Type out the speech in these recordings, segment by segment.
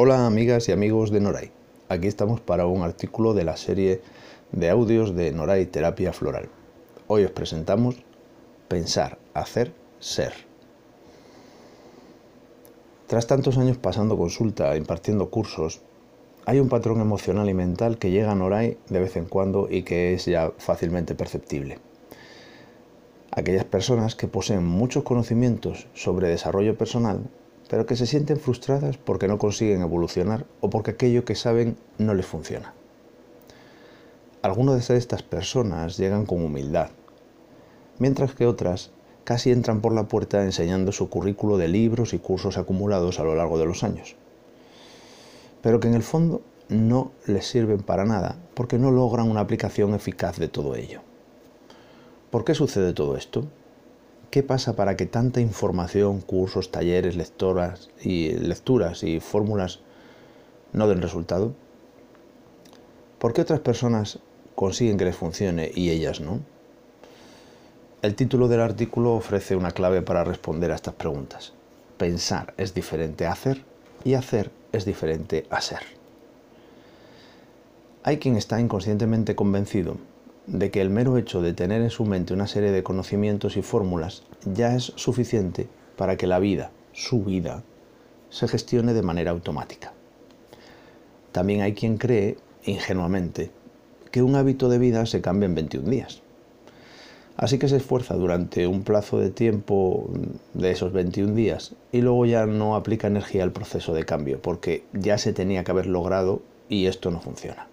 Hola amigas y amigos de Noray. Aquí estamos para un artículo de la serie de audios de Noray Terapia Floral. Hoy os presentamos Pensar, Hacer, Ser. Tras tantos años pasando consulta, impartiendo cursos, hay un patrón emocional y mental que llega a Noray de vez en cuando y que es ya fácilmente perceptible. Aquellas personas que poseen muchos conocimientos sobre desarrollo personal pero que se sienten frustradas porque no consiguen evolucionar o porque aquello que saben no les funciona. Algunas de estas personas llegan con humildad, mientras que otras casi entran por la puerta enseñando su currículo de libros y cursos acumulados a lo largo de los años, pero que en el fondo no les sirven para nada porque no logran una aplicación eficaz de todo ello. ¿Por qué sucede todo esto? ¿Qué pasa para que tanta información, cursos, talleres, lectoras y lecturas y fórmulas no den resultado? ¿Por qué otras personas consiguen que les funcione y ellas no? El título del artículo ofrece una clave para responder a estas preguntas. Pensar es diferente a hacer y hacer es diferente a ser. Hay quien está inconscientemente convencido de que el mero hecho de tener en su mente una serie de conocimientos y fórmulas ya es suficiente para que la vida, su vida, se gestione de manera automática. También hay quien cree, ingenuamente, que un hábito de vida se cambia en 21 días. Así que se esfuerza durante un plazo de tiempo de esos 21 días y luego ya no aplica energía al proceso de cambio porque ya se tenía que haber logrado y esto no funciona.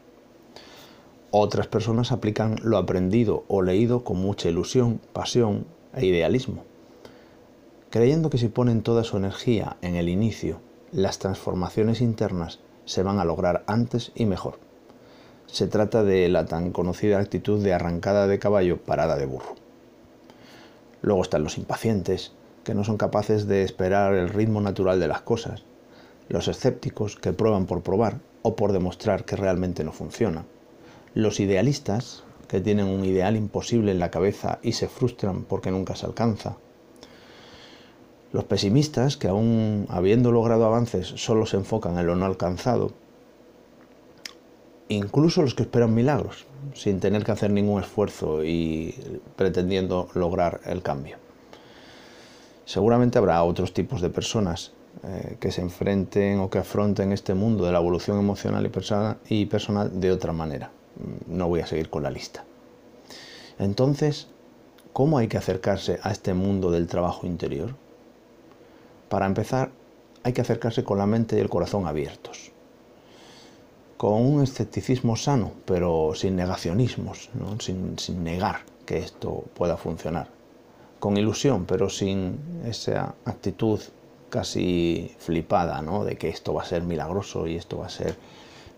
Otras personas aplican lo aprendido o leído con mucha ilusión, pasión e idealismo, creyendo que si ponen toda su energía en el inicio, las transformaciones internas se van a lograr antes y mejor. Se trata de la tan conocida actitud de arrancada de caballo, parada de burro. Luego están los impacientes, que no son capaces de esperar el ritmo natural de las cosas, los escépticos que prueban por probar o por demostrar que realmente no funciona, los idealistas, que tienen un ideal imposible en la cabeza y se frustran porque nunca se alcanza. Los pesimistas, que aún habiendo logrado avances solo se enfocan en lo no alcanzado. Incluso los que esperan milagros, sin tener que hacer ningún esfuerzo y pretendiendo lograr el cambio. Seguramente habrá otros tipos de personas eh, que se enfrenten o que afronten este mundo de la evolución emocional y personal de otra manera no voy a seguir con la lista. Entonces, ¿cómo hay que acercarse a este mundo del trabajo interior? Para empezar, hay que acercarse con la mente y el corazón abiertos, con un escepticismo sano, pero sin negacionismos, sin, sin negar que esto pueda funcionar, con ilusión, pero sin esa actitud casi flipada, ¿no? de que esto va a ser milagroso y esto va a ser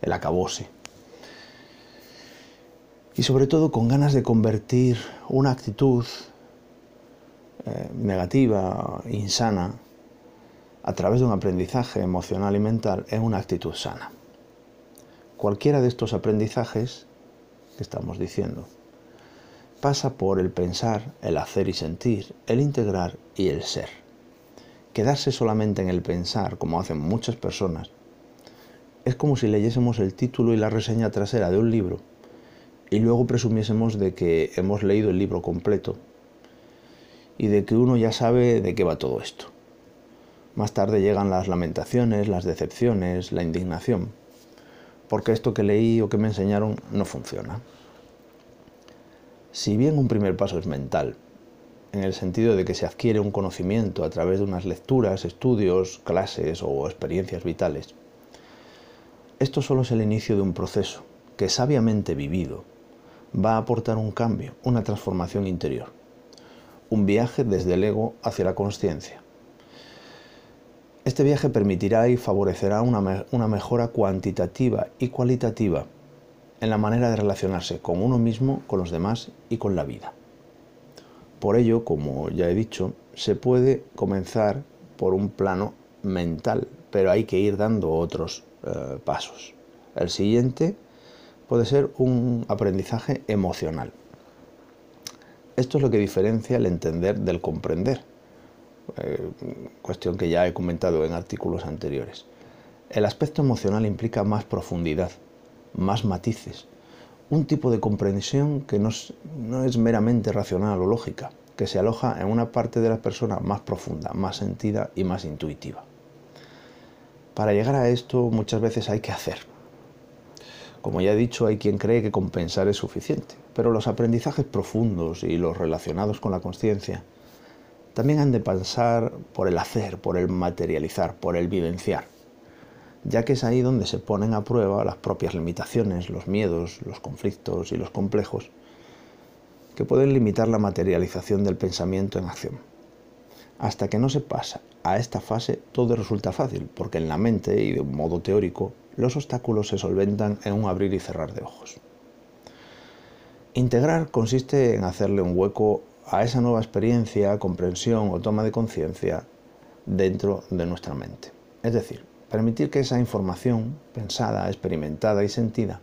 el acabose y sobre todo con ganas de convertir una actitud eh, negativa, insana, a través de un aprendizaje emocional y mental en una actitud sana. Cualquiera de estos aprendizajes que estamos diciendo pasa por el pensar, el hacer y sentir, el integrar y el ser. Quedarse solamente en el pensar, como hacen muchas personas, es como si leyésemos el título y la reseña trasera de un libro y luego presumiésemos de que hemos leído el libro completo y de que uno ya sabe de qué va todo esto. Más tarde llegan las lamentaciones, las decepciones, la indignación, porque esto que leí o que me enseñaron no funciona. Si bien un primer paso es mental, en el sentido de que se adquiere un conocimiento a través de unas lecturas, estudios, clases o experiencias vitales, esto solo es el inicio de un proceso que sabiamente vivido va a aportar un cambio, una transformación interior, un viaje desde el ego hacia la conciencia. Este viaje permitirá y favorecerá una, mejora cuantitativa y cualitativa en la manera de relacionarse con uno mismo, con los demás y con la vida. Por ello, como ya he dicho, se puede comenzar por un plano mental, pero hay que ir dando otros eh, pasos. El siguiente puede ser un aprendizaje emocional. Esto es lo que diferencia el entender del comprender, eh, cuestión que ya he comentado en artículos anteriores. El aspecto emocional implica más profundidad, más matices, un tipo de comprensión que no es, no es, meramente racional o lógica, que se aloja en una parte de la persona más profunda, más sentida y más intuitiva. Para llegar a esto muchas veces hay que hacer. Como ya he dicho, hay quien cree que compensar es suficiente, pero los aprendizajes profundos y los relacionados con la conciencia también han de pasar por el hacer, por el materializar, por el vivenciar ya que es ahí donde se ponen a prueba las propias limitaciones, los miedos, los conflictos y los complejos que pueden limitar la materialización del pensamiento en acción. Hasta que no se pasa a esta fase todo resulta fácil, porque en la mente y de un modo teórico los obstáculos se solventan en un abrir y cerrar de ojos. Integrar consiste en hacerle un hueco a esa nueva experiencia, comprensión o toma de conciencia dentro de nuestra mente. Es decir, permitir que esa información pensada, experimentada y sentida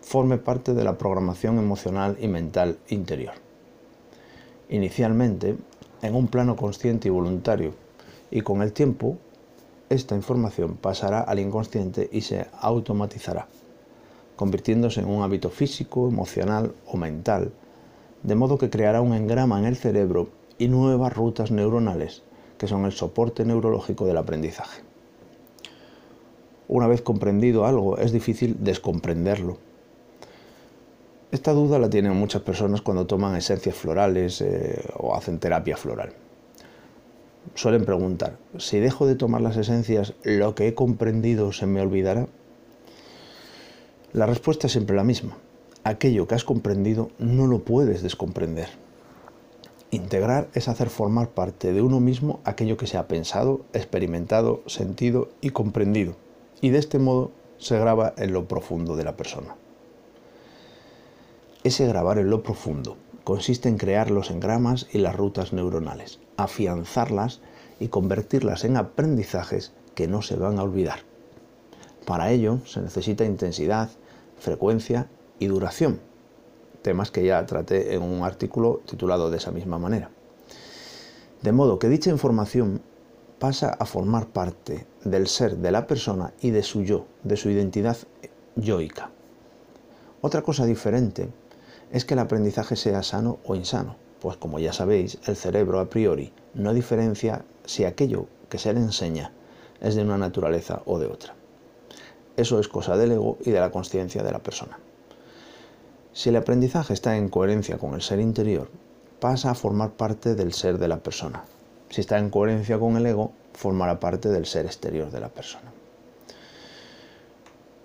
forme parte de la programación emocional y mental interior. Inicialmente, en un plano consciente y voluntario, y con el tiempo, esta información pasará al inconsciente y se automatizará, convirtiéndose en un hábito físico, emocional o mental, de modo que creará un engrama en el cerebro y nuevas rutas neuronales que son el soporte neurológico del aprendizaje. Una vez comprendido algo, es difícil descomprenderlo. Esta duda la tienen muchas personas cuando toman esencias florales eh, o hacen terapia floral. Suelen preguntar, si dejo de tomar las esencias, ¿lo que he comprendido se me olvidará? La respuesta es siempre la misma. Aquello que has comprendido no lo puedes descomprender. Integrar es hacer formar parte de uno mismo aquello que se ha pensado, experimentado, sentido y comprendido y de este modo se graba en lo profundo de la persona. Ese grabar en lo profundo consiste en crear los engramas y las rutas neuronales, afianzarlas y convertirlas en aprendizajes que no se van a olvidar. Para ello se necesita intensidad, frecuencia y duración, temas que ya traté en un artículo titulado de esa misma manera. De modo que dicha información pasa a formar parte del ser de la persona y de su yo, de su identidad yoica. Otra cosa diferente es que el aprendizaje sea sano o insano, pues como ya sabéis, el cerebro a priori no diferencia si aquello que se le enseña es de una naturaleza o de otra. Eso es cosa del ego y de la conciencia de la persona. Si el aprendizaje está en coherencia con el ser interior, pasa a formar parte del ser de la persona, si está en coherencia con el ego, formará parte del ser exterior de la persona.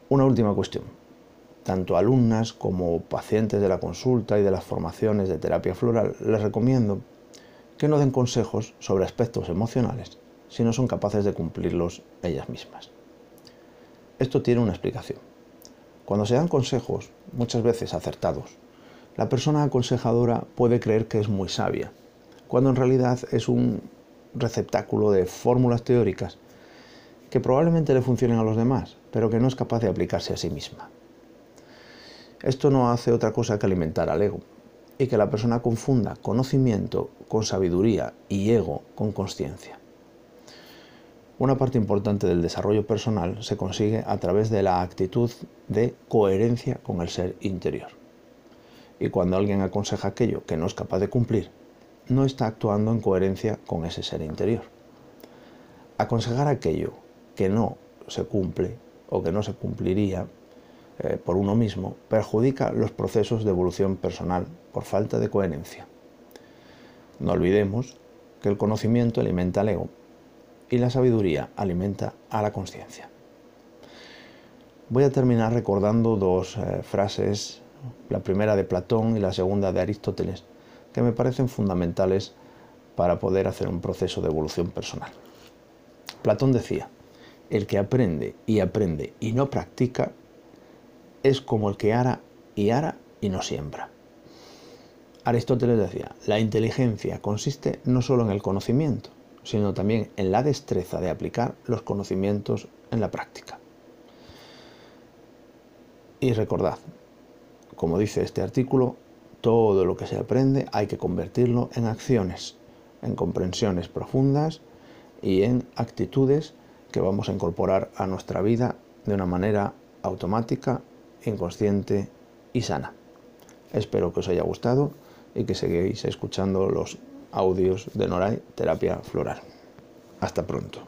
Una última cuestión. Tanto alumnas como pacientes de la consulta y de las formaciones de terapia floral les recomiendo que no den consejos sobre aspectos emocionales si no son capaces de cumplirlos ellas mismas. Esto tiene una explicación. Cuando se dan consejos, muchas veces acertados, la persona aconsejadora puede creer que es muy sabia cuando en realidad es un receptáculo de fórmulas teóricas que probablemente le funcionen a los demás, pero que no es capaz de aplicarse a sí misma. Esto no hace otra cosa que alimentar al ego y que la persona confunda conocimiento con sabiduría y ego con conciencia. Una parte importante del desarrollo personal se consigue a través de la actitud de coherencia con el ser interior. Y cuando alguien aconseja aquello que no es capaz de cumplir, no está actuando en coherencia con ese ser interior. Aconsejar aquello que no se cumple o que no se cumpliría eh, por uno mismo perjudica los procesos de evolución personal por falta de coherencia. No olvidemos que el conocimiento alimenta al ego y la sabiduría alimenta a la conciencia. Voy a terminar recordando dos eh, frases, la primera de Platón y la segunda de Aristóteles, que me parecen fundamentales para poder hacer un proceso de evolución personal. Platón decía, el que aprende y aprende y no practica es como el que ara y ara y no siembra. Aristóteles decía, la inteligencia consiste no solo en el conocimiento, sino también en la destreza de aplicar los conocimientos en la práctica. Y recordad, como dice este artículo, todo lo que se aprende hay que convertirlo en acciones, en comprensiones profundas y en actitudes que vamos a incorporar a nuestra vida de una manera automática, inconsciente y sana. Espero que os haya gustado y que seguéis escuchando los audios de Noray Terapia Floral. Hasta pronto.